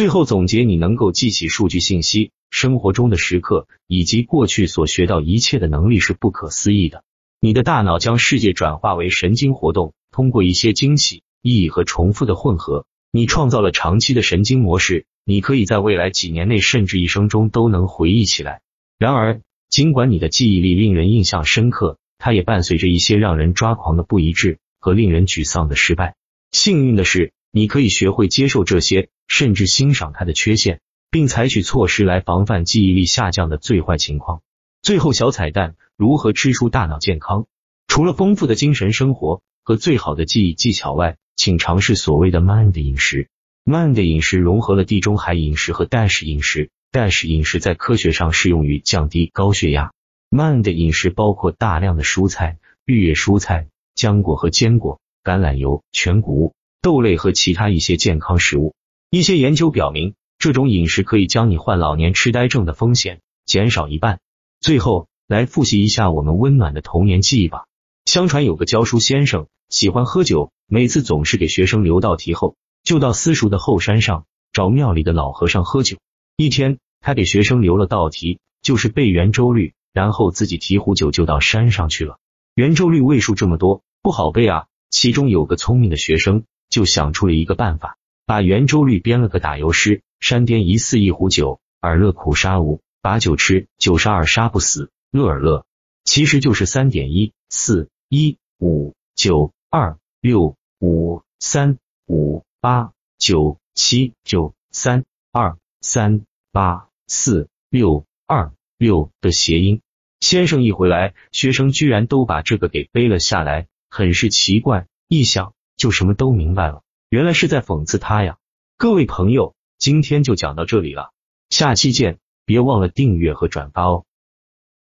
最后总结，你能够记起数据信息、生活中的时刻以及过去所学到一切的能力是不可思议的。你的大脑将世界转化为神经活动，通过一些惊喜、意义和重复的混合，你创造了长期的神经模式。你可以在未来几年内，甚至一生中都能回忆起来。然而，尽管你的记忆力令人印象深刻，它也伴随着一些让人抓狂的不一致和令人沮丧的失败。幸运的是，你可以学会接受这些，甚至欣赏它的缺陷，并采取措施来防范记忆力下降的最坏情况。最后，小彩蛋：如何吃出大脑健康？除了丰富的精神生活和最好的记忆技巧外，请尝试所谓的 “mind” 饮食。mind 饮食融合了地中海饮食和 dash 饮食。dash 饮食在科学上适用于降低高血压。mind 饮食包括大量的蔬菜、绿叶蔬菜、浆果和坚果、橄榄油、全谷物、豆类和其他一些健康食物。一些研究表明，这种饮食可以将你患老年痴呆症的风险减少一半。最后，来复习一下我们温暖的童年记忆吧。相传有个教书先生喜欢喝酒，每次总是给学生留道题后。就到私塾的后山上找庙里的老和尚喝酒。一天，他给学生留了道题，就是背圆周率，然后自己提壶酒就到山上去了。圆周率位数这么多，不好背啊。其中有个聪明的学生就想出了一个办法，把圆周率编了个打油诗：山巅疑似一壶酒，尔乐苦沙无，把酒吃，酒杀尔杀不死，乐尔乐。其实就是三点一四一五九二六五三五。八九七九三二三八四六二六的谐音，先生一回来，学生居然都把这个给背了下来，很是奇怪。一想就什么都明白了，原来是在讽刺他呀！各位朋友，今天就讲到这里了，下期见，别忘了订阅和转发哦。